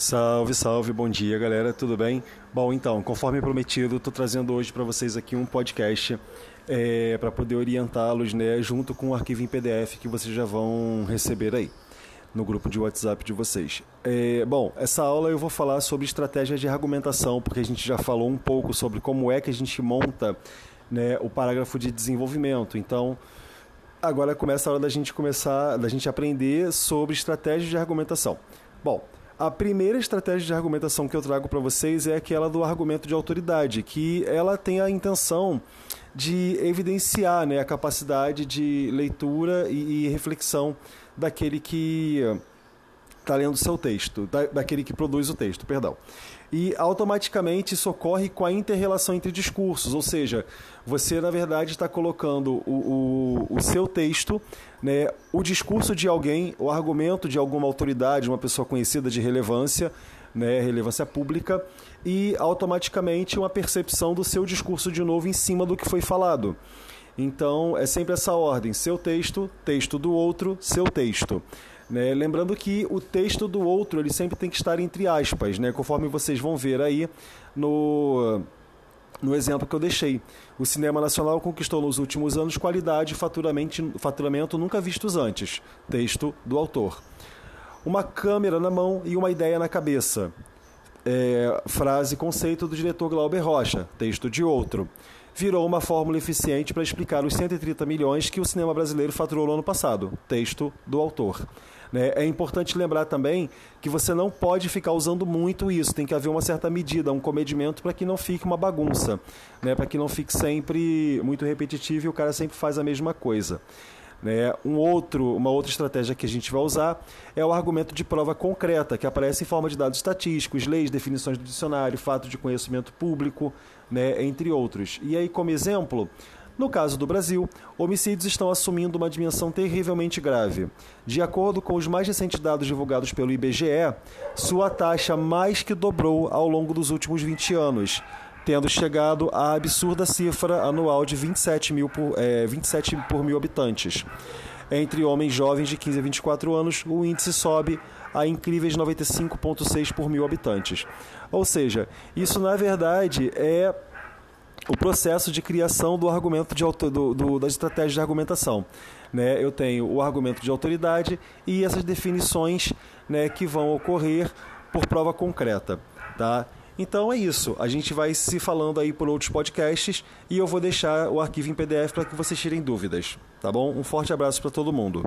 Salve, salve, bom dia galera, tudo bem? Bom, então, conforme prometido, estou trazendo hoje para vocês aqui um podcast é, para poder orientá-los, né, junto com o arquivo em PDF que vocês já vão receber aí no grupo de WhatsApp de vocês. É, bom, essa aula eu vou falar sobre estratégias de argumentação, porque a gente já falou um pouco sobre como é que a gente monta né, o parágrafo de desenvolvimento. Então, agora começa a hora da gente começar, da gente aprender sobre estratégias de argumentação. Bom, a primeira estratégia de argumentação que eu trago para vocês é aquela do argumento de autoridade, que ela tem a intenção de evidenciar né, a capacidade de leitura e, e reflexão daquele que está lendo seu texto, da, daquele que produz o texto, perdão. E automaticamente isso ocorre com a interrelação entre discursos, ou seja, você na verdade está colocando o, o, o, seu texto, né, o discurso de alguém, o argumento de alguma autoridade, uma pessoa conhecida de relevância, né, relevância pública, e automaticamente uma percepção do seu discurso de novo em cima do que foi falado. Então é sempre essa ordem: seu texto, texto do outro, seu texto. Né? Lembrando que o texto do outro ele sempre tem que estar entre aspas, né? conforme vocês vão ver aí no, no exemplo que eu deixei. O cinema nacional conquistou nos últimos anos qualidade e faturamento, faturamento nunca vistos antes. Texto do autor. Uma câmera na mão e uma ideia na cabeça. É, frase conceito do diretor Glauber Rocha. Texto de outro virou uma fórmula eficiente para explicar os 130 milhões que o cinema brasileiro faturou no ano passado. Texto do autor. Né? É importante lembrar também que você não pode ficar usando muito isso, tem que haver uma certa medida, um comedimento para que não fique uma bagunça, né? para que não fique sempre muito repetitivo e o cara sempre faz a mesma coisa. Né? Um outro, uma outra estratégia que a gente vai usar é o argumento de prova concreta, que aparece em forma de dados estatísticos, leis, definições do dicionário, fato de conhecimento público, né? entre outros. E aí, como exemplo, no caso do Brasil, homicídios estão assumindo uma dimensão terrivelmente grave. De acordo com os mais recentes dados divulgados pelo IBGE, sua taxa mais que dobrou ao longo dos últimos 20 anos, tendo chegado à absurda cifra anual de 27, mil por, é, 27 por mil habitantes. Entre homens jovens de 15 a 24 anos, o índice sobe a incríveis 95,6 por mil habitantes. Ou seja, isso na verdade é o processo de criação do argumento de do, do, das estratégias de argumentação. Né? Eu tenho o argumento de autoridade e essas definições né, que vão ocorrer por prova concreta. Tá? Então é isso. A gente vai se falando aí por outros podcasts e eu vou deixar o arquivo em PDF para que vocês tirem dúvidas. Tá bom? Um forte abraço para todo mundo.